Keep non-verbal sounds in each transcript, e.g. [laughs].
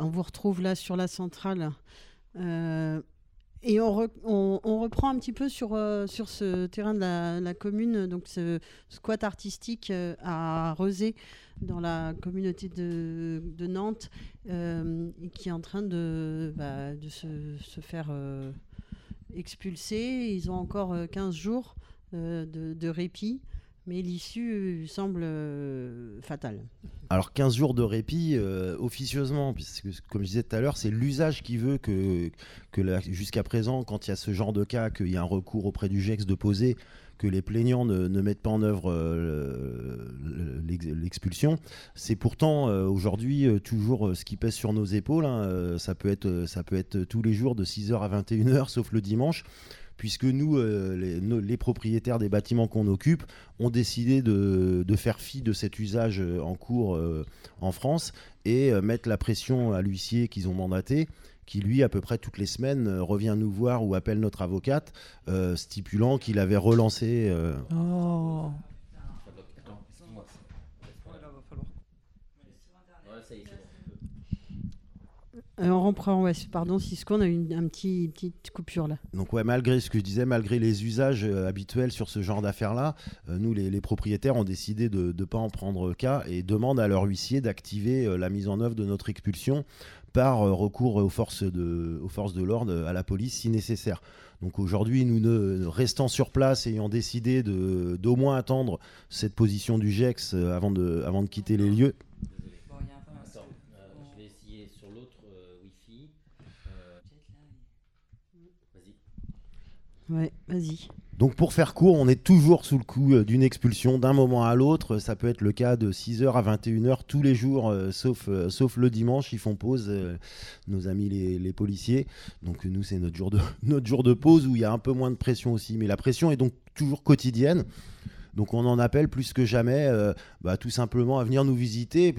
on vous retrouve là sur la centrale. Euh, et on, re- on- on reprend un petit peu sur, euh, ce terrain de la, commune, donc ce squat artistique euh, à Rezé, dans la communauté de, Nantes, qui est en train de, bah, se, faire expulser. Ils ont encore euh, 15 jours de répit, mais l'issue semble euh, fatale. Alors 15 jours de répit euh, officieusement, puisque comme je disais tout à l'heure, c'est l'usage qui veut que, que jusqu'à présent, quand il y a ce genre de cas, qu'il y a un recours auprès du GEX de poser, que les plaignants ne, mettent pas en œuvre euh, le- l'ex- l'expulsion. C'est pourtant euh, aujourd'hui euh, toujours euh, ce qui pèse sur nos épaules. hein. Euh, ça, peut être, euh, ça peut être tous les jours de 6h à 21h, sauf le dimanche puisque nous, euh, les, propriétaires des bâtiments qu'on occupe, ont décidé de, faire fi de cet usage euh, en cours euh, en France et mettre la pression à l'huissier qu'ils ont mandaté qui lui, à peu près toutes les semaines, revient nous voir ou appelle notre avocate, stipulant qu'il avait relancé. Oh. Attends, excuse-moi. Ouais, ça y est, c'est bon. Euh, on reprend, ouais, pardon, Cisco, on a eu une un petit, petite coupure là. Donc ouais, malgré ce que je disais, malgré les usages euh, habituels sur ce genre d'affaires-là, euh, nous, les, propriétaires, ont décidé de ne pas en prendre cas et demandent à leur huissier d'activer euh, la mise en œuvre de notre expulsion par recours aux forces de, l'ordre, à la police si nécessaire. Donc aujourd'hui, nous ne restant sur place, ayant décidé d'au moins attendre cette position du GEX avant de quitter les lieux. Attends, euh, je vais essayer sur l'autre euh, Wi-Fi. Euh, Vas-y. Donc pour faire court, on est toujours sous le coup euh, d'une expulsion d'un moment à l'autre. Ça peut être le cas de 6h à 21h tous les jours, euh, sauf, euh, sauf le dimanche. Ils font pause, nos amis les, policiers. Donc nous, c'est notre, jour de- [laughs] notre jour de pause où il y a un peu moins de pression aussi. Mais la pression est donc toujours quotidienne. Donc on en appelle plus que jamais bah, tout simplement à venir nous visiter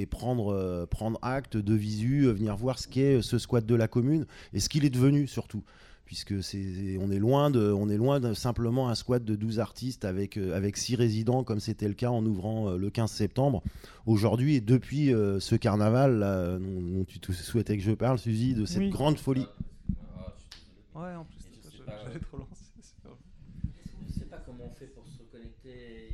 et, prendre, prendre acte de visu, venir voir ce qu'est ce squat de la commune et ce qu'il est devenu surtout puisque c'est on est loin de on est loin de simplement un squat de 12 artistes avec euh, avec 6 résidents comme c'était le cas en ouvrant euh, le 15 septembre. Aujourd'hui et depuis euh, ce carnaval là, dont, dont tu te souhaitais que je parle Suzy de cette Oui. grande folie. Ah. Ouais, en plus, c'est pas grave. Je sais pas comment on fait pour se reconnecter.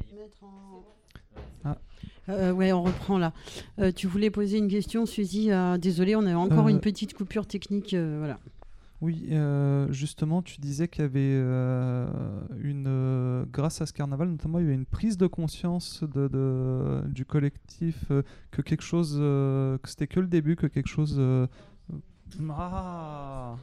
Euh, ouais, on reprend là. Euh, tu voulais poser une question, Suzy. euh, désolé, on a encore Euh, une petite coupure technique. euh, voilà. Oui, euh, justement, tu disais qu'il y avait euh, une, euh, grâce à ce carnaval, notamment, il y avait une prise de conscience du collectif que quelque chose, que c'était que le début, que quelque chose. ah.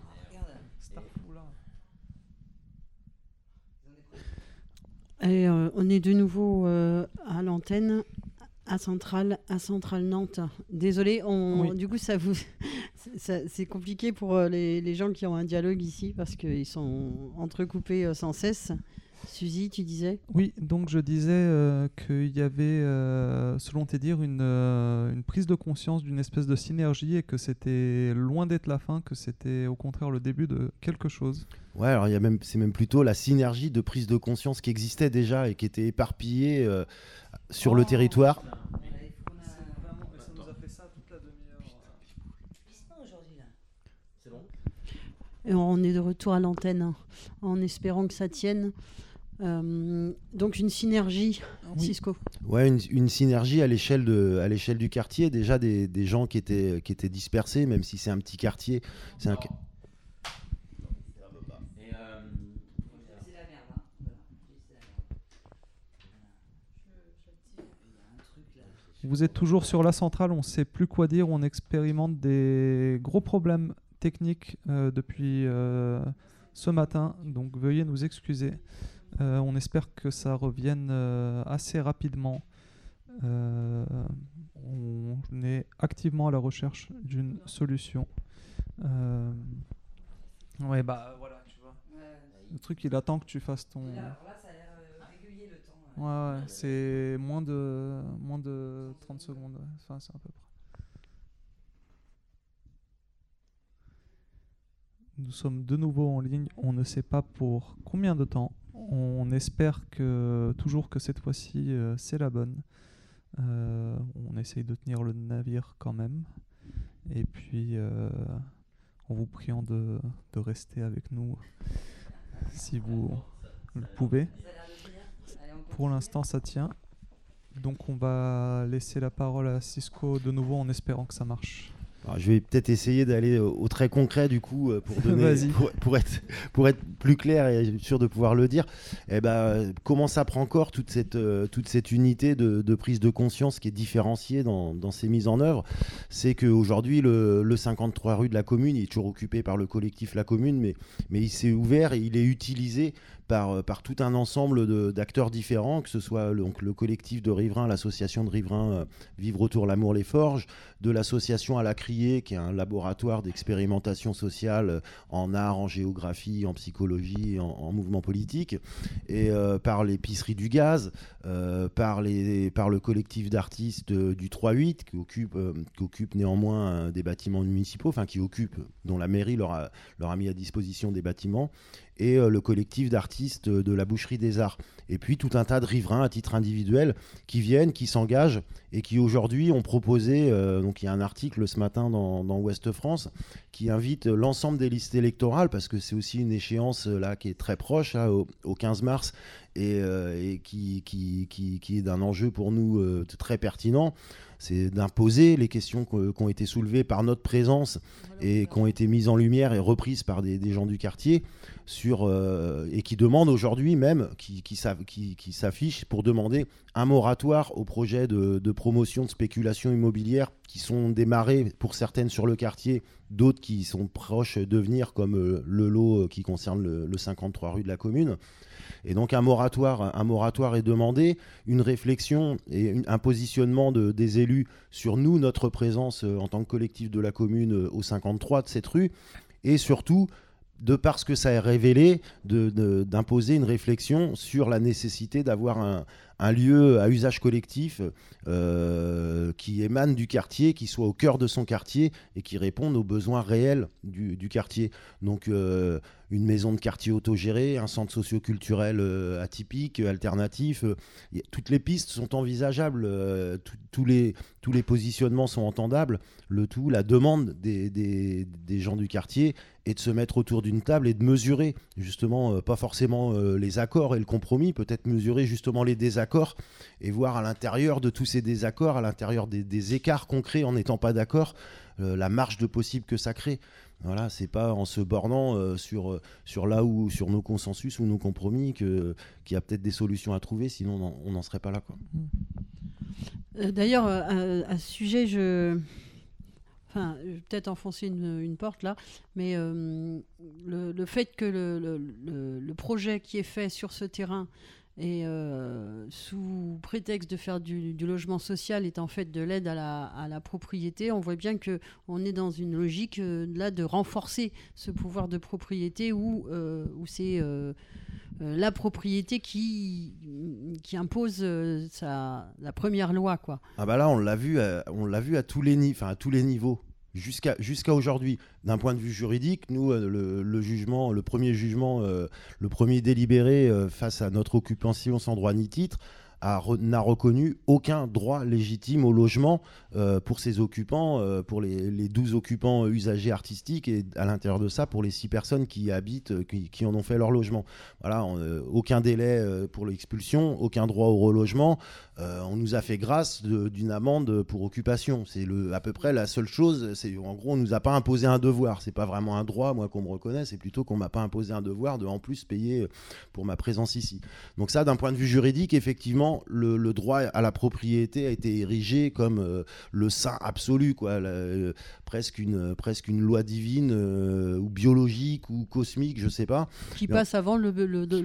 Et, on est de nouveau à l'antenne, à Centrale, à Centrale Nantes. Désolé, on, Oui. du coup, ça vous, [laughs] c'est compliqué pour euh, les, les gens qui ont un dialogue ici parce qu'ils sont entrecoupés euh, sans cesse. Suzy, tu disais? Oui, donc je disais euh, qu'il y avait, euh, selon tes dires, une, euh, une prise de conscience d'une espèce de synergie et que c'était loin d'être la fin, que c'était au contraire le début de quelque chose. Ouais, alors il y a même c'est même plutôt la synergie de prise de conscience qui existait déjà et qui était éparpillée euh, sur le territoire. C'est bon Et on est de retour à l'antenne hein, en espérant que ça tienne. Euh, donc une synergie, Oui. Cisco. Ouais, une, une synergie à l'échelle de à l'échelle du quartier. Déjà des, des gens qui étaient qui étaient dispersés, même si c'est un petit quartier. C'est un, Et euh, Vous êtes toujours sur la centrale, on ne sait plus quoi dire, on expérimente des gros problèmes techniques euh, depuis euh, ce matin, donc veuillez nous excuser. Euh, on espère que ça revienne assez rapidement. On est activement à la recherche d'une solution. Ouais, bah voilà, tu vois. Le truc, il attend que tu fasses ton. Ouais, ouais, c'est moins de, moins de 30 secondes. Enfin, c'est à peu près. Nous sommes de nouveau en ligne. On ne sait pas pour combien de temps. On espère que toujours que cette fois-ci euh, c'est la bonne. Euh, on essaye de tenir le navire quand même. Et puis, en vous priant de, de rester avec nous si vous le pouvez. Pour l'instant, ça tient. Donc on va laisser la parole à Cisco de nouveau en espérant que ça marche je vais peut-être essayer d'aller au, très concret du coup euh, pour, [laughs] donner, pour, être, pour être plus clair et sûr de pouvoir le dire. Eh ben, comment ça prend corps toute cette, euh, toute cette unité de, prise de conscience qui est différenciée dans, dans ces mises en œuvre? C'est qu'aujourd'hui, le, le 53 rue de la commune, il est toujours occupé par le collectif La Commune, mais, mais il s'est ouvert et il est utilisé par, euh, par tout un ensemble d'acteurs différents, que ce soit donc, le collectif de riverains, l'association de riverains Vivre autour l'amour les forges, de l'association à la Criée, qui est un laboratoire d'expérimentation sociale euh, en art, en géographie, en psychologie, en, mouvement politique, et euh, par l'épicerie du gaz, euh, par, les, par le collectif d'artistes du 3-8, qui occupe, néanmoins des bâtiments municipaux, enfin qui occupe, dont la mairie leur leur a mis à disposition des bâtiments, et le collectif d'artistes de la Boucherie des Arts. Et puis tout un tas de riverains à titre individuel qui viennent, qui s'engagent et qui aujourd'hui ont proposé, donc il y a un article ce matin dans, Ouest France qui invite l'ensemble des listes électorales, parce que c'est aussi une échéance là qui est très proche, au, 15 mars, et, euh, qui, qui, qui, est d'un enjeu pour nous euh, très pertinent c'est d'imposer les questions qui ont été soulevées par notre présence et qui ont été mises en lumière et reprises par des, gens du quartier sur, euh, et qui demandent aujourd'hui même, qui, qui, qui s'affichent pour demander un moratoire aux projets de, promotion de spéculation immobilière qui sont démarrés pour certaines sur le quartier, d'autres qui sont proches de venir, comme euh, le lot euh, qui concerne le, le 53 rue de la commune. Et donc un moratoire, est demandé, une réflexion et un positionnement de, des élus sur nous, notre présence euh, en tant que collectif de la commune euh, au 53 de cette rue, et surtout de parce que ça est révélé, d'imposer une réflexion sur la nécessité d'avoir un, un lieu à usage collectif euh, qui émane du quartier, qui soit au cœur de son quartier et qui réponde aux besoins réels du, quartier. Donc une maison de quartier autogérée, un centre socioculturel euh, atypique, alternatif, toutes les pistes sont envisageables, tous les, tous les positionnements sont entendables, le tout, la demande des, des, des gens du quartier est de se mettre autour d'une table et de mesurer justement, pas forcément les accords et le compromis, peut-être mesurer justement les désaccords et voir à l'intérieur de tous ces désaccords, à l'intérieur des, écarts concrets en n'étant pas d'accord, euh, la marge de possible que ça crée. Voilà, c'est pas en se bornant euh, sur, euh, sur là où sur nos consensus ou nos compromis qu'il y a peut-être des solutions à trouver, sinon on n'en serait pas là. D'ailleurs, à, ce sujet, je. Enfin, je vais peut-être enfoncer une, porte là, mais le, fait que le, le, projet qui est fait sur ce terrain et euh, sous prétexte de faire du, logement social est en fait de l'aide à la, propriété, on voit bien que on est dans une logique euh, là de renforcer ce pouvoir de propriété où, euh, où c'est la propriété qui, qui impose sa, la première loi quoi. Ah bah là on l'a vu on l'a vu à tous les à tous les niveaux jusqu'à jusqu'à aujourd'hui. D'un point de vue juridique, nous, euh, le, jugement, le premier jugement, euh, le premier délibéré euh, face à notre occupation sans droit ni titre, n'a reconnu aucun droit légitime au logement pour ses occupants, pour les, les, 12 occupants usagers artistiques et à l'intérieur de ça pour les 6 personnes qui y habitent, qui, en ont fait leur logement. Voilà, aucun délai pour l'expulsion, aucun droit au relogement. Euh, on nous a fait grâce d'une amende pour occupation. C'est à peu près la seule chose. C'est en gros, on nous a pas imposé un devoir. C'est pas vraiment un droit, moi, qu'on me reconnaisse. C'est plutôt qu'on m'a pas imposé un devoir de en plus payer pour ma présence ici. Donc ça, d'un point de vue juridique, effectivement, le, droit à la propriété a été érigé comme euh, le saint absolu, quoi. Euh, presque une presque une loi divine ou biologique ou cosmique, je sais pas. Qui passe avant le,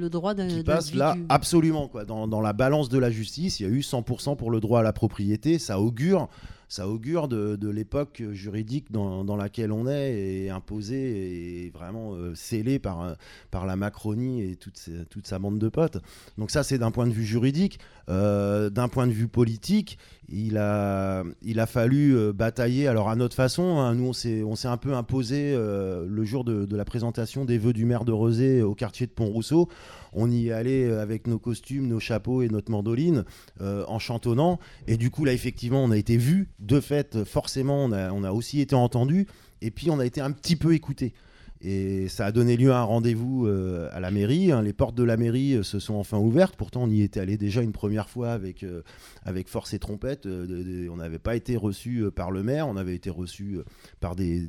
droit d'un. Qui passe là, absolument, quoi. Dans, dans la balance de la justice, il y a eu 100% pour le droit à la propriété, ça augure ça augure de, l'époque juridique dans, laquelle on est et imposée et vraiment euh, scellée par, par la Macronie et toute, toute sa bande de potes. Donc ça, c'est d'un point de vue juridique. Euh, d'un point de vue politique, il a, il a fallu euh, batailler, alors à notre façon, hein. nous on s'est, un peu imposé le jour de, la présentation des vœux du maire de Rosé au quartier de Pont-Rousseau. On y allé avec nos costumes, nos chapeaux et notre mandoline en chantonnant. Et du coup, là, effectivement, on a été vus de fait, forcément, on a, on a aussi été entendu, et puis on a été un petit peu écouté. Et ça a donné lieu à un rendez-vous euh, à la mairie. hein. Les portes de la mairie euh, se sont enfin ouvertes. Pourtant, on y était allé déjà une première fois avec, euh, avec force et trompette. On n'avait pas été reçu par le maire. On avait été reçu par des,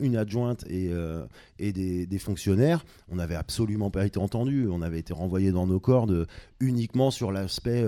une adjointe et, et des, fonctionnaires. On n'avait absolument pas été entendu. On avait été renvoyé dans nos cordes uniquement sur l'aspect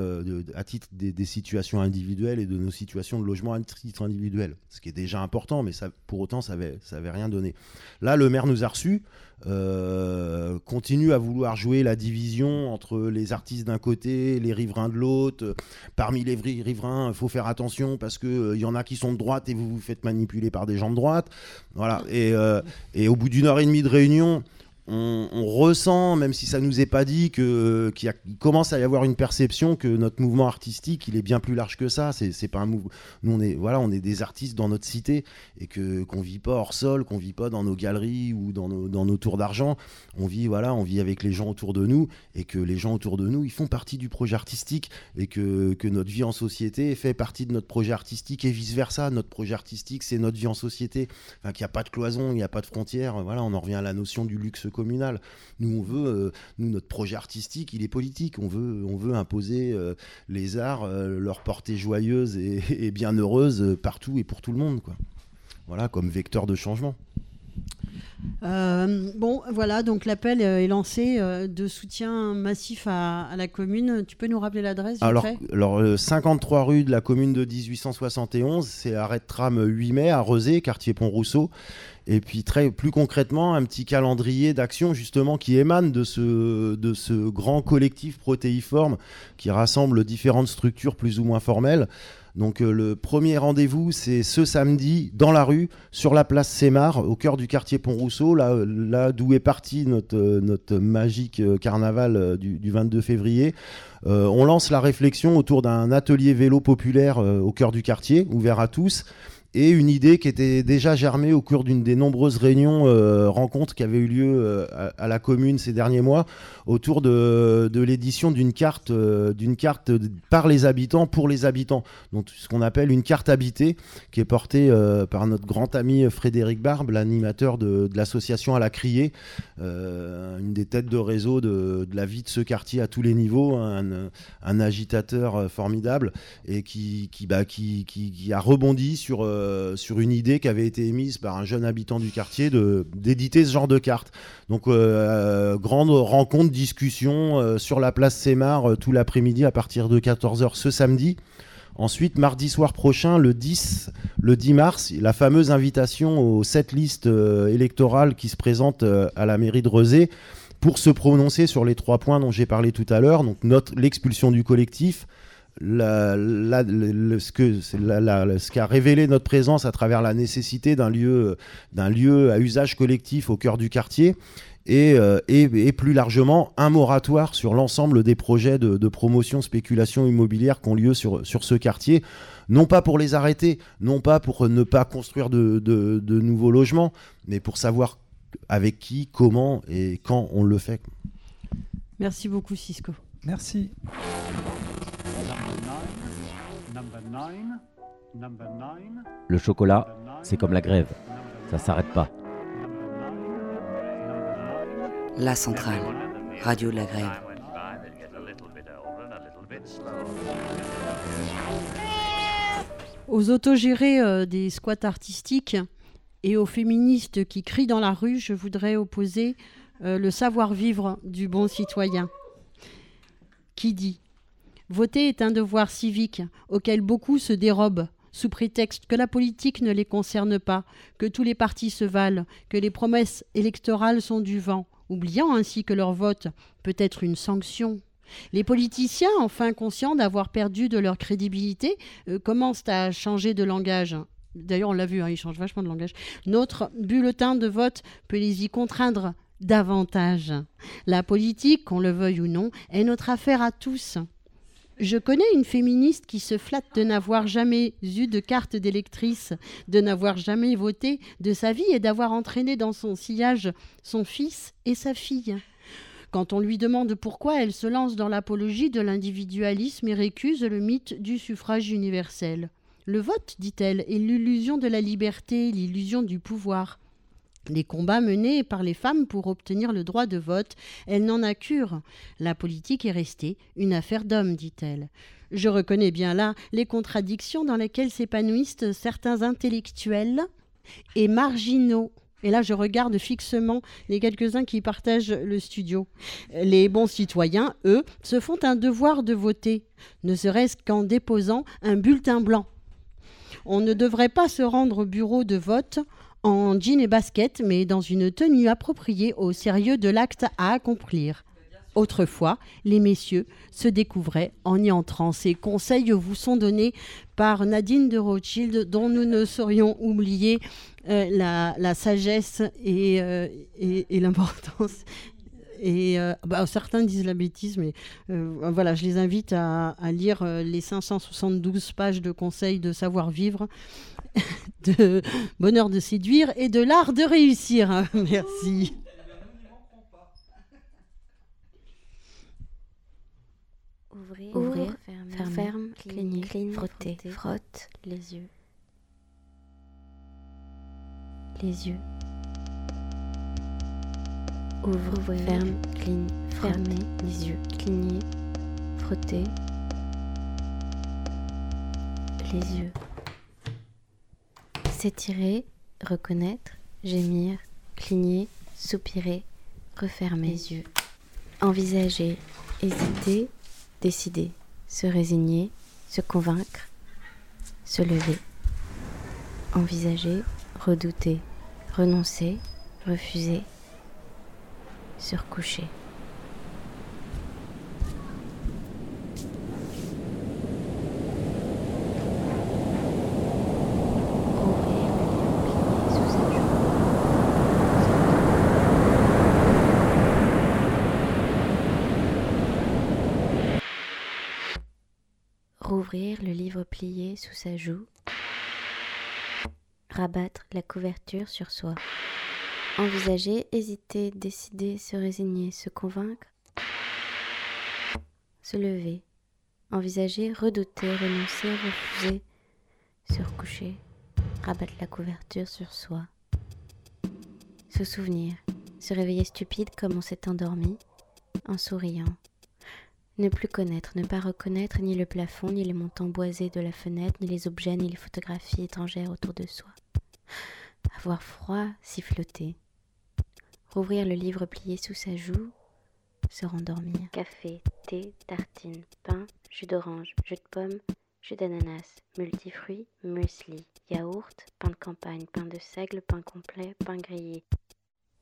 à titre des, situations individuelles et de nos situations de logement à titre individuel. Ce qui est déjà important, mais pour autant, ça n'avait ça avait rien donné. Là, le maire nous a reçus, euh, continue à vouloir jouer la division entre les artistes d'un côté, les riverains de l'autre. Euh, Parmi les riverains, il faut faire attention parce qu'il y en a qui sont de droite et vous vous faites manipuler par des gens de droite. Voilà. Et, euh, et au bout d'une heure et demie de réunion, on, ressent, même si ça nous est pas dit, que qu'il commence à y avoir une perception que notre mouvement artistique, il est bien plus large que ça. C'est pas un mouvement. Nous, on est voilà, on est des artistes dans notre cité et que qu'on vit pas hors sol, qu'on vit pas dans nos galeries ou dans nos, dans nos tours d'argent. On vit voilà, on vit avec les gens autour de nous et que les gens autour de nous, ils font partie du projet artistique et que, que notre vie en société fait partie de notre projet artistique et vice versa. Notre projet artistique, c'est notre vie en société. Enfin, qu'il n'y a pas de cloison, il n'y a pas de frontières. Voilà, on en revient à la notion du luxe Nous, on veut, euh, nous, notre projet artistique, il est politique. On veut, on veut imposer euh, les arts, euh, leur portée joyeuse et, [laughs] bienheureuse partout et pour tout le monde. Voilà, comme vecteur de changement. Euh, bon, voilà, donc l'appel euh, est lancé euh, de soutien massif à, à la commune. Tu peux nous rappeler l'adresse Alors, alors euh, 53 rue de la commune de 1871, c'est arrêt de tram 8 mai à Rezé, quartier Pont-Rousseau. Et puis très plus concrètement, un petit calendrier d'action justement qui émane de ce, de ce grand collectif protéiforme qui rassemble différentes structures plus ou moins formelles. Donc euh, le premier rendez-vous, c'est ce samedi dans la rue, sur la place Sémar, au cœur du quartier Pont-Rousseau, là, là d'où est parti notre, euh, magique euh, carnaval euh, du, du 22 février. Euh, on lance la réflexion autour d'un atelier vélo populaire euh, au cœur du quartier, ouvert à tous, et une idée qui était déjà germée au cours d'une des nombreuses réunions, euh, rencontres qui avaient eu lieu euh, à, la commune ces derniers mois, autour de, l'édition d'une carte, euh, carte par les habitants pour les habitants, donc ce qu'on appelle une carte habitée, qui est portée par notre grand ami Frédéric Barbe, l'animateur de, l'association à la Criée, une des têtes de réseau de, la vie de ce quartier à tous les niveaux, hein, un, agitateur formidable et bah, qui, qui- qui a rebondi sur, euh, sur une idée qui avait été émise par un jeune habitant du quartier d'éditer ce genre de carte. Donc, euh, grande rencontre, discussion euh, sur la place Sémar euh, tout l'après-midi à partir de 14h ce samedi. Ensuite, mardi soir prochain, le 10, le 10 mars, la fameuse invitation aux sept listes euh, électorales qui se présentent euh, à la mairie de Rezé pour se prononcer sur les trois points dont j'ai parlé tout à l'heure. Donc, l'expulsion du collectif, la- la- le- le- ce que- c'est la- la- ce qu'a révélé notre présence à travers la nécessité d'un lieu, d'un lieu à usage collectif au cœur du quartier. Et, euh, et- et plus largement, un moratoire sur l'ensemble des projets de, de promotion, spéculation immobilière qui ont lieu sur, sur ce quartier. Non pas pour les arrêter, non pas pour ne pas construire de, de- de nouveaux logements, mais pour savoir avec qui, comment et quand on le fait. Merci beaucoup, Cisco. Merci. Le chocolat, c'est comme la grève, ça s'arrête pas. La centrale, radio de la grève. Aux autogérés euh, des squats artistiques et aux féministes qui crient dans la rue, je voudrais opposer euh, le savoir-vivre du bon citoyen. Qui dit? Voter est un devoir civique auquel beaucoup se dérobent sous prétexte que la politique ne les concerne pas, que tous les partis se valent, que les promesses électorales sont du vent, oubliant ainsi que leur vote peut être une sanction. Les politiciens, enfin conscients d'avoir perdu de leur crédibilité, euh, commencent à changer de langage. D'ailleurs, on l'a vu, hein, ils changent vachement de langage. Notre bulletin de vote peut les y contraindre davantage. La politique, qu'on le veuille ou non, est notre affaire à tous. Je connais une féministe qui se flatte de n'avoir jamais eu de carte d'électrice, de n'avoir jamais voté de sa vie et d'avoir entraîné dans son sillage son fils et sa fille. Quand on lui demande pourquoi elle se lance dans l'apologie de l'individualisme et récuse le mythe du suffrage universel. Le vote, dit-elle, est l'illusion de la liberté, l'illusion du pouvoir. Les combats menés par les femmes pour obtenir le droit de vote, elle n'en a cure. La politique est restée une affaire d'hommes, dit-elle. Je reconnais bien là les contradictions dans lesquelles s'épanouissent certains intellectuels et marginaux. Et là, je regarde fixement les quelques-uns qui partagent le studio. Les bons citoyens, eux, se font un devoir de voter, ne serait-ce qu'en déposant un bulletin blanc. On ne devrait pas se rendre au bureau de vote en jean et basket, mais dans une tenue appropriée au sérieux de l'acte à accomplir. Autrefois, les messieurs se découvraient en y entrant. Ces conseils vous sont donnés par Nadine de Rothschild, dont nous ne saurions oublier euh, la, sagesse et, euh, l'importance. Et euh, bah, certains disent la bêtise, mais voilà, je les invite à, à lire les 572 pages de conseils de savoir-vivre, [laughs] de bonheur de séduire et de l'art de réussir. [laughs] Merci. Ouvrir, fermer, ferme, cligner, frotter, frotte les yeux. Les yeux. Ouvre, ferme, cligne, fermer les yeux, cligner, frotter les yeux. S'étirer, reconnaître, gémir, cligner, soupirer, refermer les yeux. Envisager, hésiter, décider, se résigner, se convaincre, se lever, envisager, redouter, renoncer, refuser, se recoucher. Rouvrir le livre plié sous sa joue. Rabattre la couverture sur soi. Envisager, hésiter, décider, se résigner, se convaincre. Se lever. Envisager, redouter, renoncer, refuser, se recoucher. Rabattre la couverture sur soi. Se souvenir. Se réveiller stupide comme on s'est endormi, en souriant. Ne plus connaître, ne pas reconnaître ni le plafond, ni les montants boisés de la fenêtre, ni les objets, ni les photographies étrangères autour de soi. Avoir froid, siffloter. Rouvrir le livre plié sous sa joue, se rendormir. Café, thé, tartine, pain, jus d'orange, jus de pomme, jus d'ananas, multifruits, muesli, yaourt, pain de campagne, pain de seigle, pain complet, pain grillé.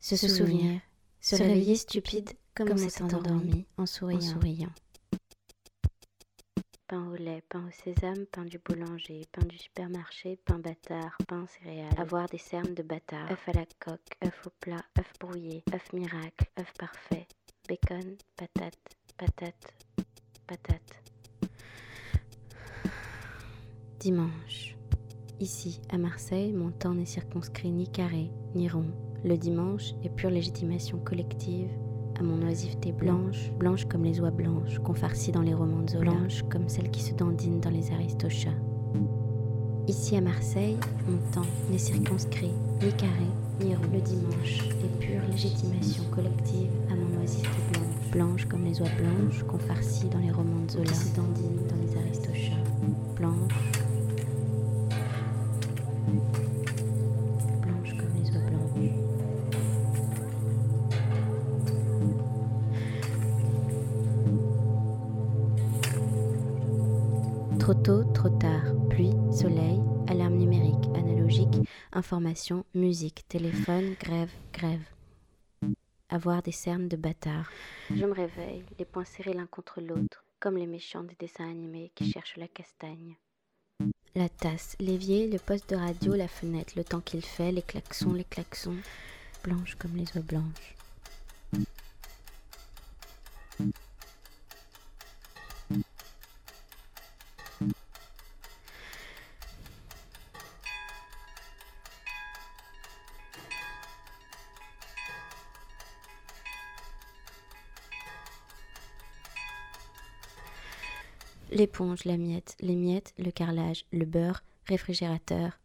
Se, souvenir, se réveiller stupide comme, on s'est endormi en souriant. En souriant pain au lait, pain au sésame, pain du boulanger, pain du supermarché, pain bâtard, pain céréales, avoir des cernes de bâtard, œuf à la coque, œuf au plat, œuf brouillé, œuf miracle, œuf parfait, bacon, patate, patate, patate. Dimanche. Ici, à Marseille, mon temps n'est circonscrit ni carré, ni rond. Le dimanche est pure légitimation collective à mon oisiveté blanche, blanche comme les oies blanches qu'on farcit dans les romans de Zola, blanche comme celles qui se dandinent dans les aristochats. Ici à Marseille, mon temps n'est circonscrit, ni carré, ni rond. Le dimanche est pure légitimation collective à mon oisiveté blanche, blanche comme les oies blanches qu'on farcit dans les romans de Zola, qui se dandinent dans les aristochats. Blanche Trop tôt, trop tard, pluie, soleil, alarme numérique, analogique, information, musique, téléphone, grève, grève. Avoir des cernes de bâtard. Je me réveille, les poings serrés l'un contre l'autre, comme les méchants des dessins animés qui cherchent la castagne. La tasse, l'évier, le poste de radio, la fenêtre, le temps qu'il fait, les klaxons, les klaxons, blanches comme les oies blanches. L'éponge, la miette, les miettes, le carrelage, le beurre, réfrigérateur.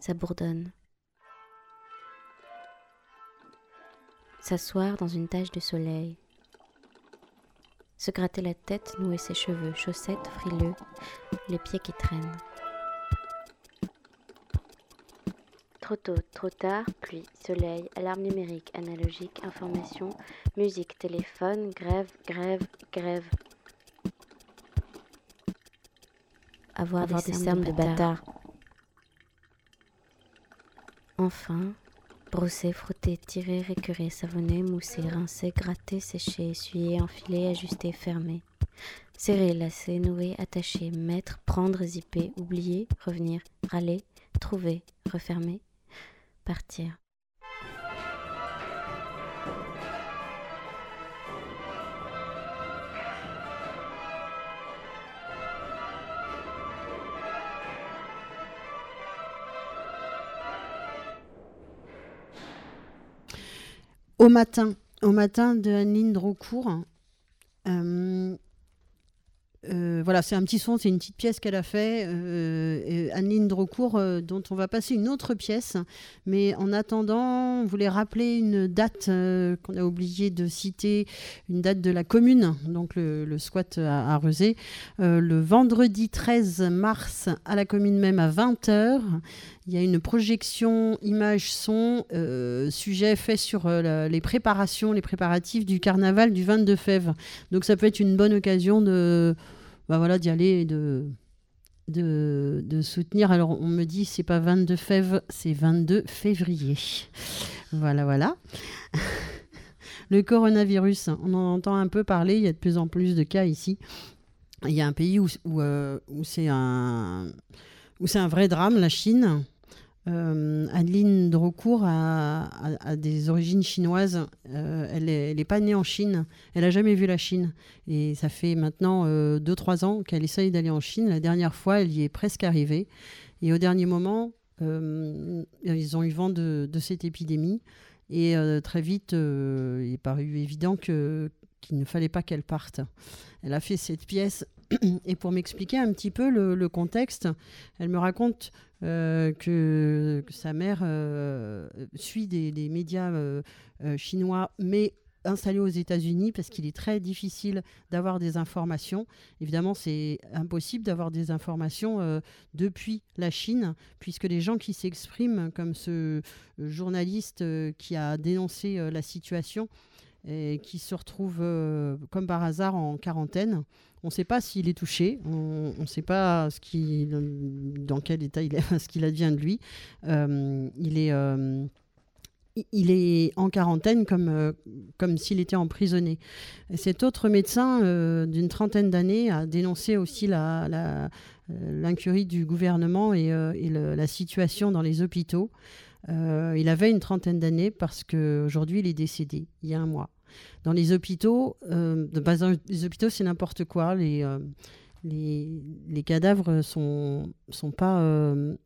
Ça bourdonne. S'asseoir dans une tache de soleil. Se gratter la tête, nouer ses cheveux, chaussettes, frileux, les pieds qui traînent. Trop tôt, trop tard, pluie, soleil, alarme numérique, analogique, information, musique, téléphone, grève, grève, grève. Avoir, des, cernes de bâtard. Enfin, brosser, frotter, tirer, récurer, savonner, mousser, rincer, gratter, sécher, essuyer, enfiler, ajuster, fermer. Serrer, lasser, nouer, attacher, mettre, prendre, zipper, oublier, revenir, râler, trouver, refermer, partir. Matin, au matin de Anne-Lyne Drocourt, euh, euh, voilà, c'est un petit son, c'est une petite pièce qu'elle a fait, euh, Anne-Lyne Drocourt, dont on va passer une autre pièce. Mais en attendant, on voulait rappeler une date qu'on a oublié de citer, une date de la commune, donc le, squat à, à Rezé, le vendredi 13 mars à la commune même à 20h. Il y a une projection image-son, euh, sujet fait sur euh, les préparations, les préparatifs du carnaval du 22 février. Donc ça peut être une bonne occasion de bah voilà, d'y aller et de, de, soutenir. Alors on me dit c'est pas 22 février, c'est 22 février. Voilà, voilà. [laughs] Le coronavirus, on en entend un peu parler, il y a de plus en plus de cas ici. Il y a un pays où, où, euh, c'est un, où c'est un vrai drame, la Chine. Euh, Adeline Drocourt a, des origines chinoises. Euh, elle n'est pas née en Chine. Elle n'a jamais vu la Chine. Et ça fait maintenant 2-3 ans qu'elle essaye d'aller en Chine. La dernière fois, elle y est presque arrivée. Et au dernier moment, euh, ils ont eu vent de, cette épidémie. Et euh, très vite, euh, il est paru évident qu'il ne fallait pas qu'elle parte. Elle a fait cette pièce. [clears throat] Et pour m'expliquer un petit peu le contexte, elle me raconte euh, que, sa mère euh, suit des, médias euh, chinois, mais installés aux États-Unis, parce qu'il est très difficile d'avoir des informations. Évidemment, c'est impossible d'avoir des informations depuis la Chine, puisque les gens qui s'expriment, comme ce journaliste qui a dénoncé la situation, qui se retrouve comme par hasard en quarantaine. On ne sait pas s'il est touché, on ne sait pas dans quel état il est, [laughs] ce qu'il advient de lui. Euh, il est euh, il est en quarantaine comme, euh, s'il était emprisonné. Et cet autre médecin d'une trentaine d'années a dénoncé aussi l'incurie du gouvernement et, la situation dans les hôpitaux. Il avait une trentaine d'années parce qu'aujourd'hui il est décédé, il y a un mois. Dans les hôpitaux, euh, dans les hôpitaux c'est n'importe quoi. Les, euh, les, les cadavres sont, sont pas... euh,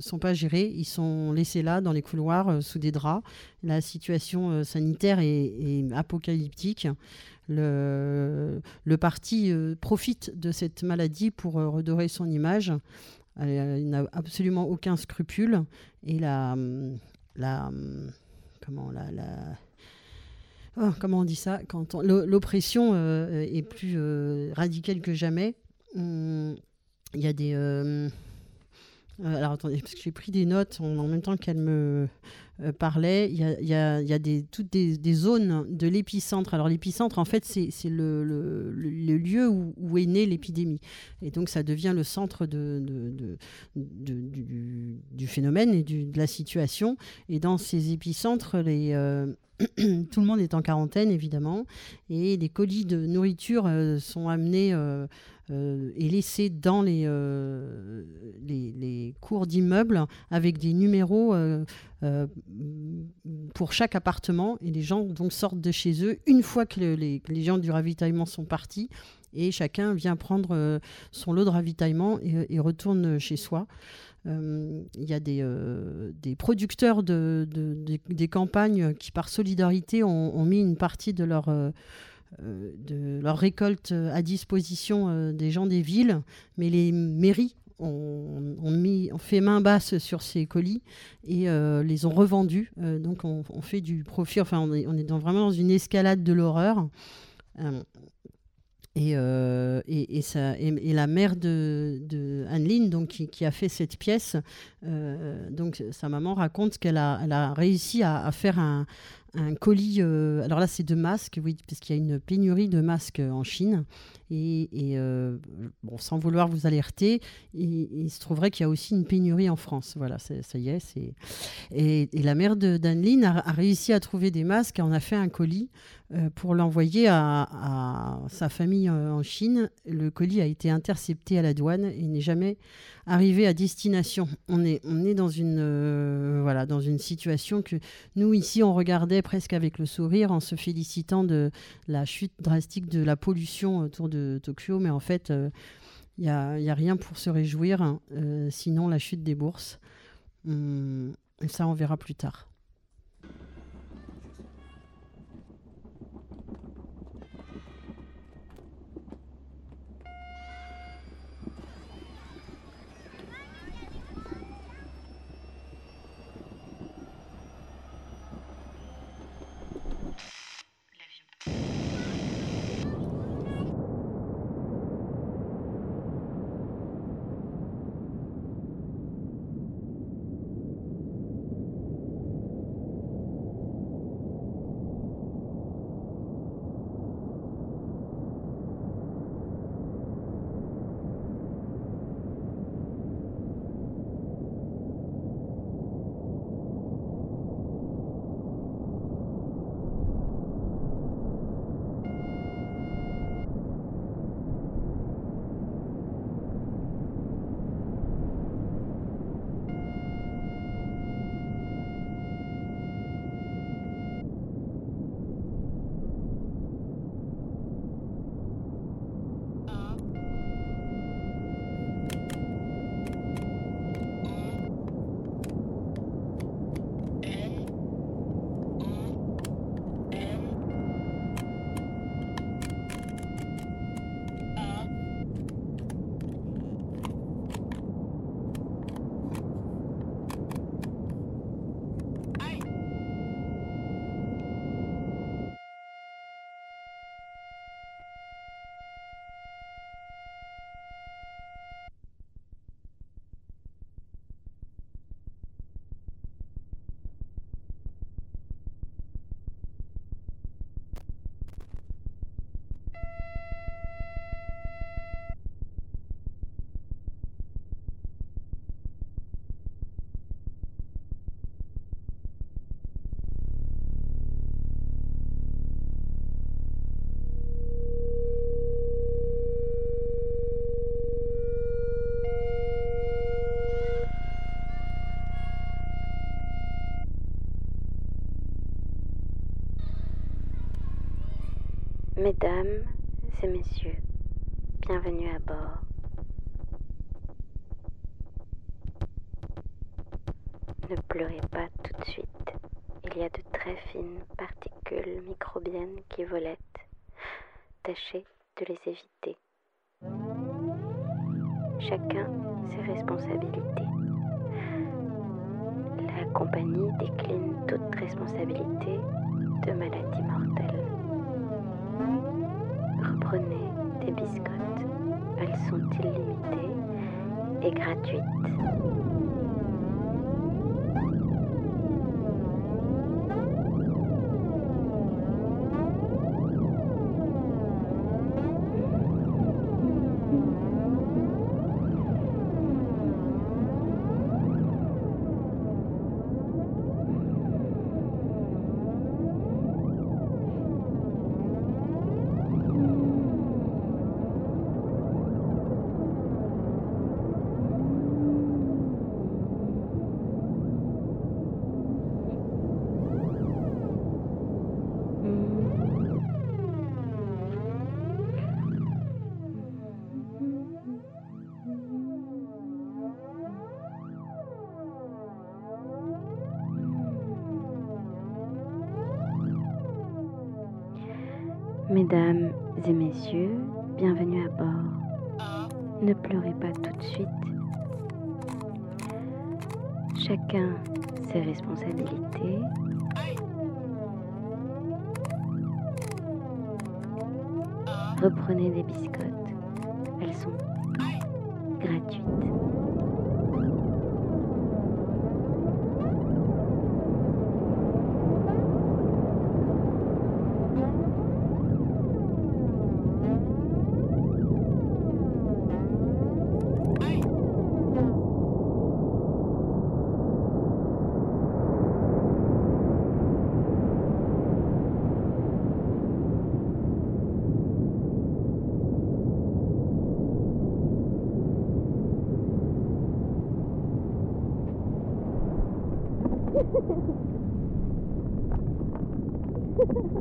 sont pas gérés, ils sont laissés là dans les couloirs sous des draps. La situation sanitaire est, apocalyptique. Le, le parti profite de cette maladie pour redorer son image. Il n'a absolument aucun scrupule. Et la, la comment la- Oh, comment on dit ça quand on- l'o- l'oppression euh, est plus euh, radicale que jamais. Hum, Il y a des euh, euh, alors attendez, parce que j'ai pris des notes en, même temps qu'elle me euh, parlait. Il y a, des, toutes des, zones de l'épicentre. Alors l'épicentre, en fait, c'est le, lieu où, est née l'épidémie. Et donc ça devient le centre du, phénomène et de la situation. Et dans ces épicentres, euh, [clears throat] tout le monde est en quarantaine, évidemment, et les colis de nourriture euh, sont amenés euh, et laissés dans les, euh, les, les cours d'immeubles avec des numéros euh, euh, pour chaque appartement. Et les gens donc sortent de chez eux une fois que le- les, les gens du ravitaillement sont partis. Et chacun vient prendre son lot de ravitaillement et, et retourne chez soi. Il y a des, des producteurs de, de- des- campagnes qui, par solidarité, ont, mis une partie de leur, de leur récolte à disposition euh, des gens des villes, mais les mairies ont, ont mis, ont fait main basse sur ces colis et euh, les ont revendus. Euh, donc on, fait du profit, enfin on est, on est vraiment dans une escalade de l'horreur. Euh, et, euh, et, et, ça, et, la mère de, de Anne-Lyne, donc, qui, qui a fait cette pièce, euh, donc sa maman raconte qu'elle a, elle a réussi à faire un, un colis. euh, alors là, c'est de masques, oui, parce qu'il y a une pénurie de masques en Chine. Et, euh, sans vouloir vous alerter, il, il se trouverait qu'il y a aussi une pénurie en France. Voilà, ça y est. Et, la mère de d'Anne-Lyne a, a réussi à trouver des masques et en a fait un colis euh, pour l'envoyer à, sa famille euh, en Chine. Le colis a été intercepté à la douane et n'est jamais arrivé à destination. On est, on dans une situation que nous, ici, on regardait presque avec le sourire en se félicitant de la chute drastique de la pollution autour de Tokyo. Mais en fait, il n'y a, rien pour se réjouir, hein, euh, sinon la chute des bourses. Hum, ça, on verra plus tard. Mesdames et messieurs, bienvenue à bord. Ne pleurez pas tout de suite. Il y a de très fines particules microbiennes qui volettent. Tâchez de les éviter. Chacun ses responsabilités. La compagnie décline toute responsabilité Reprenez des biscottes. Elles sont illimitées et gratuites. bienvenue à bord. Ne pleurez pas tout de suite. Chacun ses responsabilités. Reprenez des biscottes.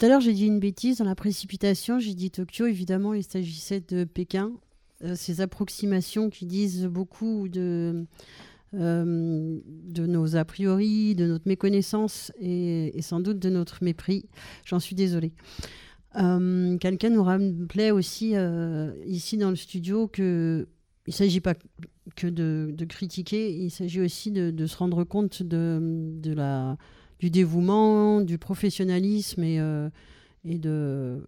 à l'heure, j'ai dit une bêtise dans la précipitation. J'ai dit Tokyo. Évidemment, il s'agissait de Pékin. Euh, ces approximations qui disent beaucoup de, euh, de nos a priori, de notre méconnaissance et, sans doute de notre mépris. J'en suis désolée. Euh, Quelqu'un nous rappelait aussi ici dans le studio que il ne s'agit pas que de, critiquer, il s'agit aussi de, se rendre compte de la, du dévouement, du professionnalisme et, euh, et, de,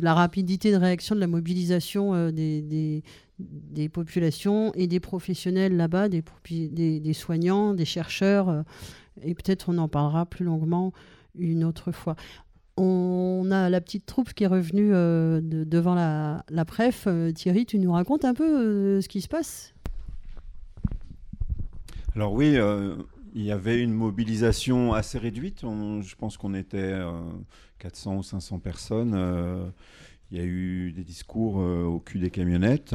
la rapidité de réaction, de la mobilisation euh, des, populations et des professionnels là-bas, des, soignants, des chercheurs. euh, et peut-être on en parlera plus longuement une autre fois. On a la petite troupe qui est revenue de- devant la, la Thierry, tu nous racontes un peu ce qui se passe? Alors oui, il y avait une mobilisation assez réduite. Je pense qu'on était euh, 400 ou 500 personnes. Euh, il y a eu des discours euh, au cul des camionnettes.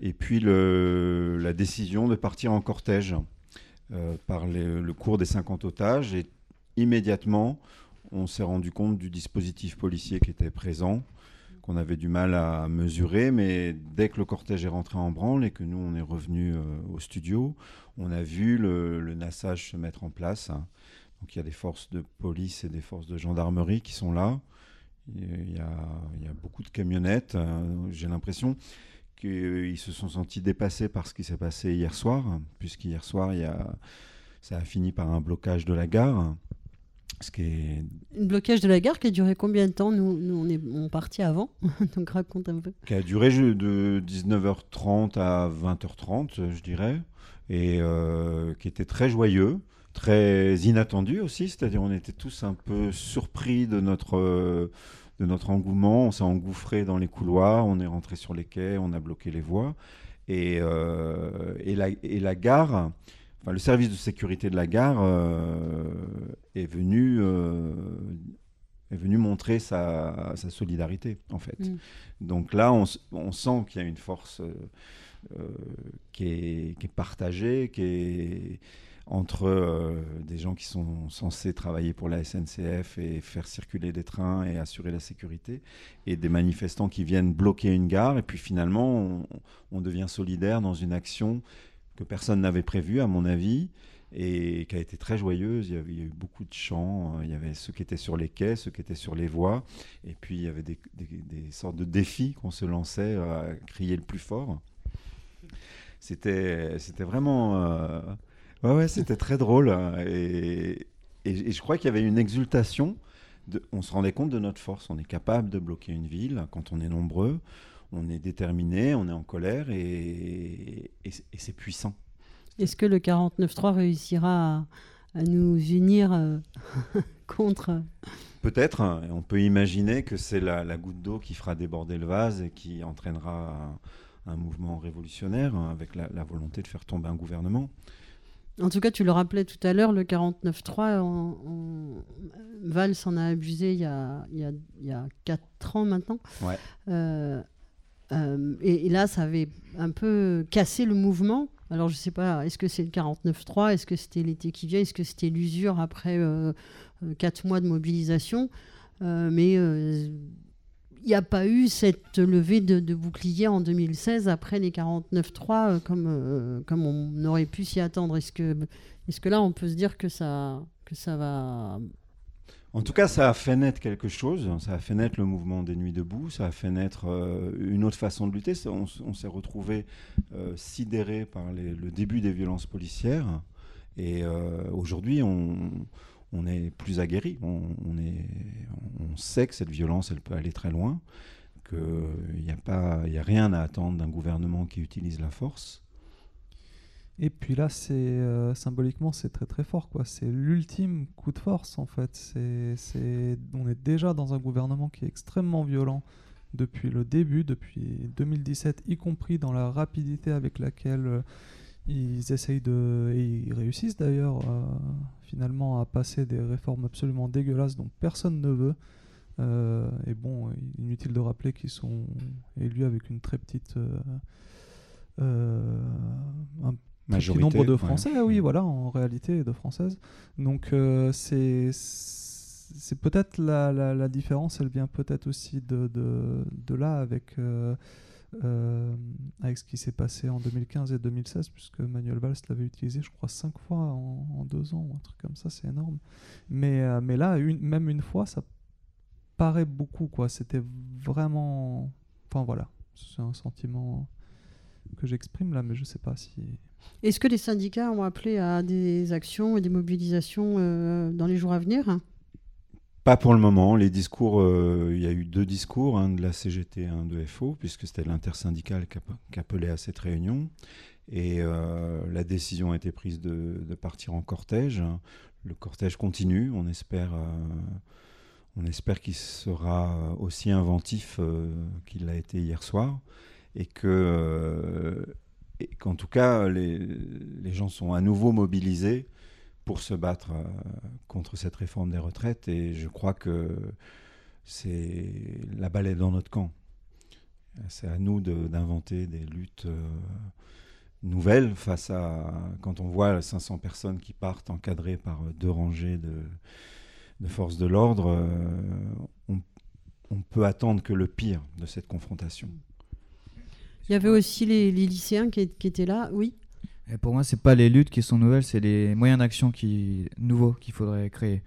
Et puis la décision de partir en cortège euh, par le cours des 50 otages. Et immédiatement, on s'est rendu compte du dispositif policier qui était présent qu'on avait du mal à mesurer, mais dès que le cortège est rentré en branle et que nous, on est revenu euh, au studio, on a vu le, le nassage se mettre en place. Donc il y a des forces de police et des forces de gendarmerie qui sont là. Il y a, il y a beaucoup de camionnettes. Euh, J'ai l'impression qu'ils se sont sentis dépassés par ce qui s'est passé hier soir, puisqu'hier soir, il y a, ça a fini par un blocage de la gare. Ce qui est Un blocage de la gare qui a duré combien de temps Nous, nous on est on partit avant, [laughs] donc raconte un peu. qui a duré de 19h30 à 20h30, je dirais, et euh, qui était très joyeux, très inattendu aussi, c'est-à-dire on était tous un peu surpris de notre, euh, de notre engouement, on s'est engouffré dans les couloirs, on est rentré sur les quais, on a bloqué les voies, et, euh, et, la, et la gare, enfin, le service de sécurité de la gare euh, est venu... euh, est venu montrer sa, sa solidarité, en fait. Mm. Donc là, on, sent qu'il y a une force euh, euh, qui, est, qui est partagée, qui est entre euh, des gens qui sont censés travailler pour la SNCF et faire circuler des trains et assurer la sécurité, et des manifestants qui viennent bloquer une gare, et puis finalement, on, on devient solidaire dans une action que personne n'avait prévue, à mon avis, et qui a été très joyeuse. Il y, avait, a eu beaucoup de chants. euh, Il y avait ceux qui étaient sur les quais, ceux qui étaient sur les voies. Et puis, il y avait des, sortes de défis qu'on se lançait à crier le plus fort. C'était vraiment... euh, Ouais, ouais, c'était très drôle. hein, Et, et- je crois qu'il y avait une exultation. On se rendait compte de notre force. On est capable de bloquer une ville quand on est nombreux. On est déterminé, on est en colère et, et c'est- et c'est puissant. Est-ce que le 49.3 réussira à, à nous unir euh, [laughs] contre Peut-être, hein, on peut imaginer que c'est la, la goutte d'eau qui fera déborder le vase et qui entraînera un, un mouvement révolutionnaire hein, avec la, la volonté de faire tomber un gouvernement. En tout cas, tu le rappelais tout à l'heure, le 49.3, on, on- Valls en a abusé il y a, il y a, il y a 4 ans maintenant. Ouais. Euh, euh, et, là, ça avait un peu cassé le mouvement. Alors, je sais pas, est-ce que c'est le 49.3 Est-ce que c'était l'été qui vient? Est-ce que c'était l'usure après 4 mois de mobilisation? Euh, Mais euh, il n'y a pas eu cette levée de, de bouclier en 2016 après les 49.3 euh, comme, euh, comme on aurait pu s'y attendre. Est-ce que, est que là, on peut se dire que ça, que ça va... En tout cas, ça a fait naître quelque chose. Ça a fait naître le mouvement des Nuits debout. Ça a fait naître euh, une autre façon de lutter. On, s'est retrouvé euh, sidéré par le début des violences policières. Et euh, aujourd'hui, on, est plus aguerri. On, sait que cette violence, elle peut aller très loin. Qu'il n'y a, pas- a rien à attendre d'un gouvernement qui utilise la force. Et puis là, c'est euh, symboliquement, c'est très très fort, quoi. C'est l'ultime coup de force, en fait. C'est, on est déjà dans un gouvernement qui est extrêmement violent depuis le début, depuis 2017, y compris dans la rapidité avec laquelle euh, ils essayent de, et ils réussissent d'ailleurs, euh, finalement, à passer des réformes absolument dégueulasses dont personne ne veut. Et bon, inutile de rappeler qu'ils sont élus avec une très petite. Majorité, nombre de ouais. Français, oui, voilà, en réalité, de Françaises. Donc, euh, c'est c'est peut-être la, la, la différence, elle vient peut-être aussi de, de, de là avec, euh, euh, avec ce qui s'est passé en 2015 et 2016, puisque Manuel Valls l'avait utilisé, je crois, cinq fois en, en deux ans, un truc comme ça, c'est énorme. Mais, mais là, une, même une fois, ça paraît beaucoup, quoi. C'était vraiment. Enfin, voilà, c'est un sentiment que j'exprime là, mais je sais pas si. Est-ce que les syndicats ont appelé à des actions et des mobilisations euh, dans les jours à venir? Pas pour le moment. Les discours, euh, il y a eu deux discours, un de la CGT et un de FO, puisque c'était l'intersyndicale qui, app- qui appelait à cette réunion. Et euh, la décision a été prise de, de partir en cortège. Le cortège continue. On espère, on espère qu'il sera aussi inventif qu'il l'a été hier soir. Et que, et qu'en tout cas, les, les gens sont à nouveau mobilisés pour se battre euh, contre cette réforme des retraites et je crois que c'est la balle est dans notre camp. C'est à nous d'inventer des luttes euh, nouvelles face à quand on voit 500 personnes qui partent encadrées par deux rangées de, de forces de l'ordre, euh, on, on peut attendre que le pire de cette confrontation. Il y avait aussi les, les lycéens qui, qui étaient là, oui. Et pour moi, c'est pas les luttes qui sont nouvelles, c'est les moyens d'action qui nouveaux qu'il faudrait créer.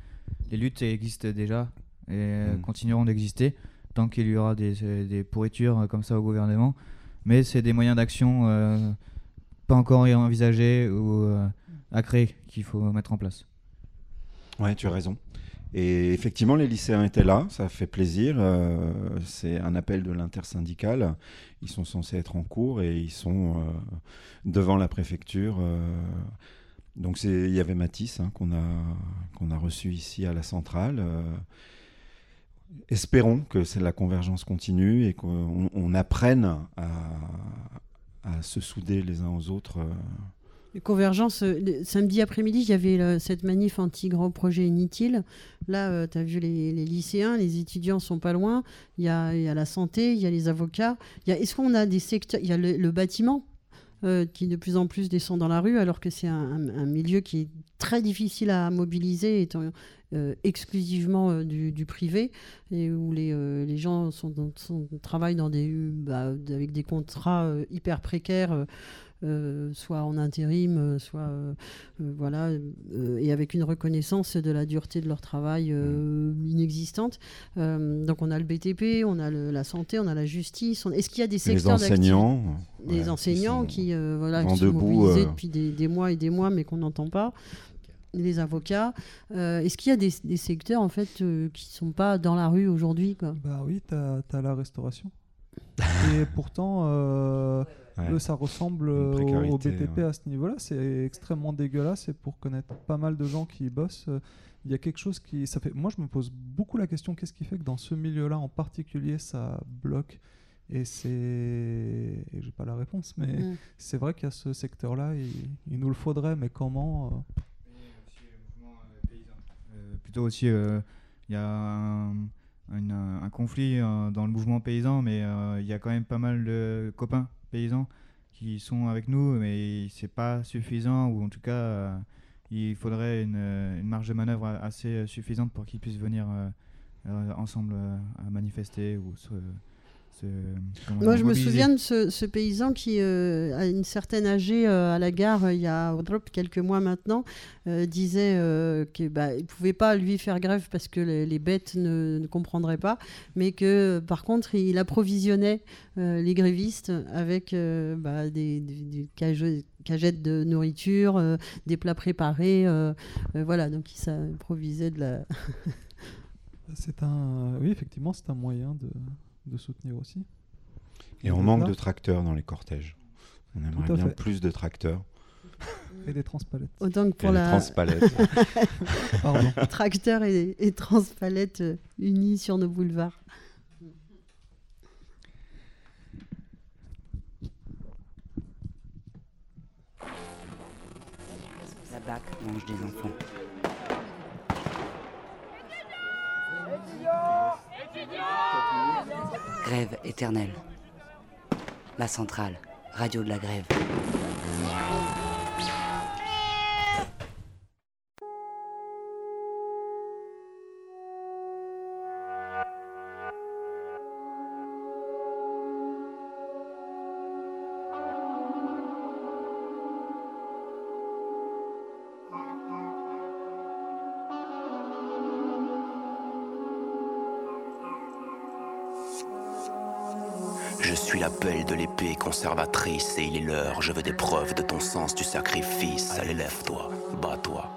Les luttes existent déjà et euh, Mm. continueront d'exister tant qu'il y aura des, des pourritures euh, comme ça au gouvernement. Mais c'est des moyens d'action euh, pas encore envisagés ou euh, à créer qu'il faut mettre en place. Ouais, tu as raison. Et effectivement, les lycéens étaient là, ça fait plaisir. euh, c'est un appel de l'intersyndicale. Ils sont censés être en cours et ils sont euh, devant la préfecture. euh. donc il y avait Matisse hein, qu'on a, qu'on a reçu ici à la centrale. espérons que c'est la convergence continue et qu'on on apprenne à se souder les uns aux autres. Euh. Les convergences, euh, samedi après-midi, il y avait euh, cette manif anti-gros projet inutile. Là, tu as vu les, lycéens, les étudiants sont pas loin. Il y a, la santé, il y a les avocats. Est-ce qu'on a des secteurs Il y a le, bâtiment euh, qui de plus en plus descend dans la rue, alors que c'est un, milieu qui est très difficile à mobiliser, étant euh, exclusivement euh, du, privé, et où les, euh, gens travaillent dans des, bah, avec des contrats euh, hyper précaires. Euh, soit en intérim, euh, soit euh, euh, voilà, euh, et avec une reconnaissance de la dureté de leur travail euh, inexistante. Euh, donc on a le BTP, on a le- la santé, on a la justice. on- Est-ce qu'il y a des Les secteurs d'activité- enseignants. les ouais, enseignants sont qui, euh, voilà, vent qui sont debout, mobilisés euh. depuis des, des mois et des mois, mais qu'on n'entend pas. Les avocats. Euh, Est-ce qu'il y a des, des secteurs en fait euh, qui sont pas dans la rue aujourd'hui Bah oui, t'as as la restauration. Et pourtant, euh, Ouais. eux, ça ressemble au, BTP ouais. à ce niveau-là. C'est extrêmement dégueulasse. Et pour connaître pas mal de gens qui y bossent, euh, il y a quelque chose qui. Ça fait, moi, je me pose beaucoup la question qu'est-ce qui fait que dans ce milieu-là en particulier, ça bloque? Et c'est. Et j'ai pas la réponse, mais Mm. c'est vrai qu'il y a ce secteur-là, il, il nous le faudrait, mais comment euh, Euh, plutôt aussi, euh, il y a un, conflit euh, dans le mouvement paysan, mais euh, il y a quand même pas mal de copains paysans qui sont avec nous, mais c'est pas suffisant, ou en tout cas, euh, il faudrait une, une marge de manœuvre assez suffisante pour qu'ils puissent venir euh, euh, ensemble euh, à manifester ou se. Comment Moi, je me souviens de ce, ce paysan qui, euh, à une certaine âgée euh, à la gare, euh, il y a quelques mois maintenant, euh, disait euh, qu'il ne pouvait pas, lui, faire grève parce que les, les bêtes ne, ne comprendraient pas, mais que, par contre, il approvisionnait euh, les grévistes avec euh, bah, des, des- des cage- cagettes de nourriture, euh, des plats préparés. euh, euh, voilà, donc il s'approvisait de la... [laughs] C'est un. Oui, effectivement, c'est un moyen de, de soutenir aussi. Et on manque là- de tracteurs dans les cortèges. On aimerait bien fait. plus de tracteurs. [laughs] Et des transpalettes. Autant que Et pour les la... transpalettes. [laughs] Pardon. Tracteur et, et transpalette euh, unis sur nos boulevards. La BAC mange des enfants. Grève éternelle. La centrale, radio de la grève. Conservatrice et il est l'heure. Je veux des preuves de ton sens du sacrifice. Allez, lève-toi, bats-toi,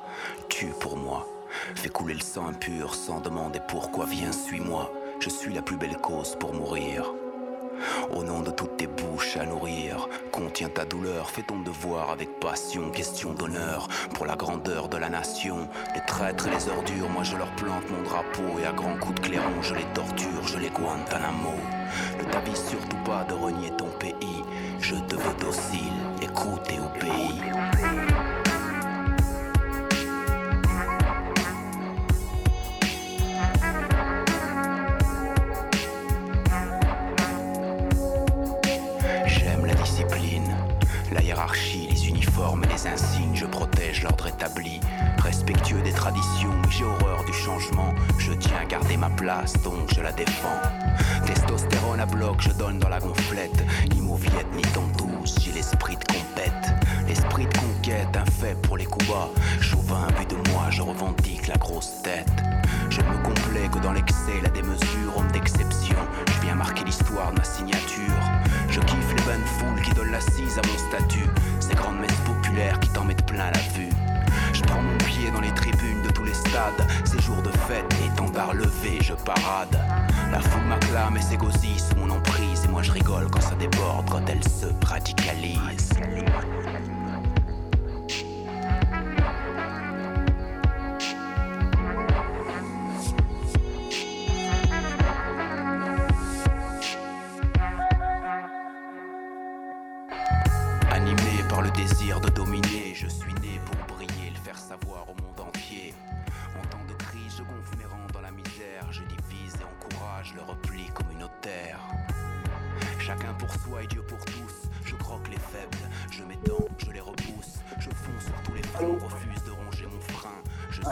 tue pour moi. Fais couler le sang impur sans demander pourquoi. Viens, suis-moi. Je suis la plus belle cause pour mourir. Au nom de toutes tes bouches à nourrir, contiens ta douleur, fais ton devoir avec passion, question d'honneur pour la grandeur de la nation. Les traîtres et les ordures, moi je leur plante mon drapeau et à grands coups de clairon je les torture, je les Guantanamo. Ne t'avise surtout pas de renier ton pays, je te veux docile, écoute et obéis.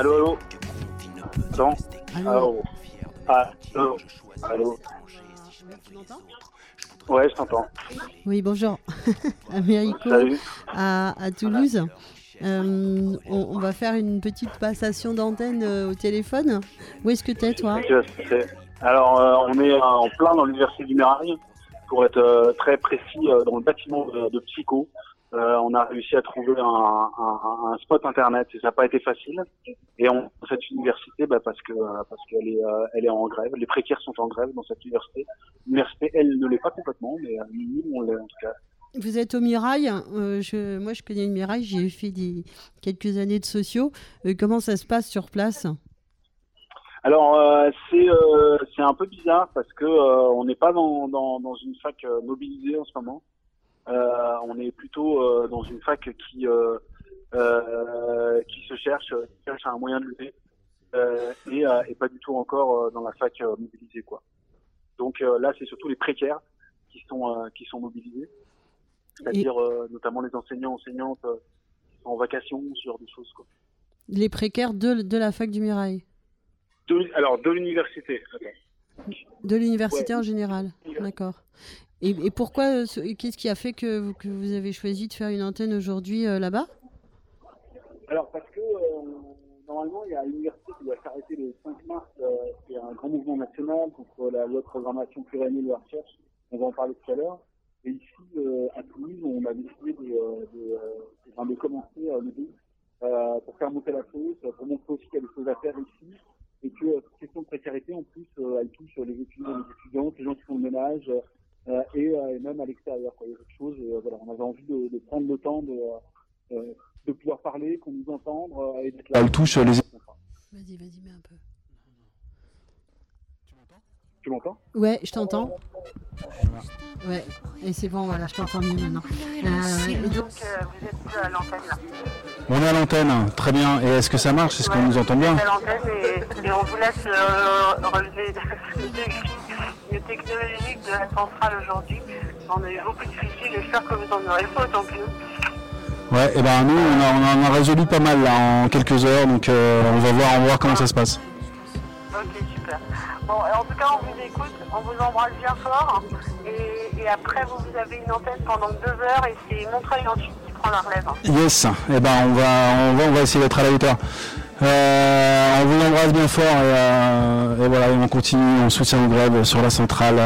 Allô, allô Attends. Allô mes Ah, allô Allô Tu m'entends Ouais, je t'entends. Oui, bonjour. [laughs] Américo à, à Toulouse. Euh, on, on va faire une petite passation d'antenne euh, au téléphone. Où est-ce que t'es, toi? Alors, euh, on est en plein dans l'université du Mirail, pour être très précis, dans le bâtiment de, de Psycho. Euh, on a réussi à trouver un, un- un spot internet et ça n'a pas été facile. Et on cette université, bah, parce que euh, parce qu'elle est euh, elle est en grève, les précaires sont en grève dans cette université. L'université, elle ne l'est pas complètement, mais nous on l'est en tout cas. Vous êtes au Mirail. euh, je, moi, je connais le Mirail. J'ai fait des, quelques années de sociaux. Comment ça se passe sur place? Alors euh, c'est euh, c'est un peu bizarre parce que euh, on n'est pas dans, dans, dans une fac mobilisée en ce moment. Euh, on est plutôt euh, dans une fac qui euh, qui se cherche, qui cherche un moyen de lutter et, et pas du tout encore dans la fac mobilisée quoi. Donc là c'est surtout les précaires qui sont qui sont mobilisés, c'est-à-dire notamment les enseignants enseignantes qui sont en vacation, ce genre de choses quoi. Les précaires de, de la fac du Mirail De- alors de l'université. De l'université Ouais. en général D'accord. Et, pourquoi euh, ce- Qu'est-ce qui a fait que, vous- que vous avez choisi de faire une antenne aujourd'hui euh, là-bas? Alors, parce que euh, normalement, il y a l'université qui doit s'arrêter le 5 mars. C'est un grand mouvement national contre la loi de programmation pluriannuelle de la recherche. On va en parler tout à l'heure. Et ici, à Toulouse, on a décidé de, de, de commencer euh, le 2 pour faire monter la sauce, pour montrer aussi qu'il y a des choses à faire ici. Et que cette question de précarité, en plus, elle touche les étudiants, les étudiantes, les gens qui font le ménage, et, euh, et même à l'extérieur. quoi. Il y a quelque chose, et, euh, voilà, on avait envie de, de prendre le temps de, euh, euh, de pouvoir parler, qu'on nous entende euh, et d'être là. Elle touche les- Vas-y, vas-y, mets un peu. Tu m'entends? Ouais, je t'entends. Ouais, et c'est bon, voilà, je t'entends mieux maintenant. Euh, donc, vous êtes à l'antenne là. On est à l'antenne, très bien. Et est-ce que ça marche? Est-ce qu'on nous entend bien Vous êtes à l'antenne et, et on vous laisse euh, relever [laughs] technologique de la centrale aujourd'hui. On a eu beaucoup de soucis, j'espère que vous en aurez pas autant que nous. Ouais, et ben nous, on, a, on en a résolu pas mal là en quelques heures, donc euh, on va voir, on va voir comment ça se passe. Ok, super. Bon, et en tout cas, on vous écoute, on vous embrasse bien fort. Et, et après, vous, vous avez une antenne pendant deux heures et c'est Montreuil ensuite qui prend la relève. Yes, et ben on va, on va, on va essayer d'être à la hauteur. Euh, on vous embrasse bien fort et, euh, et voilà, et on continue, on soutient le grève sur la centrale.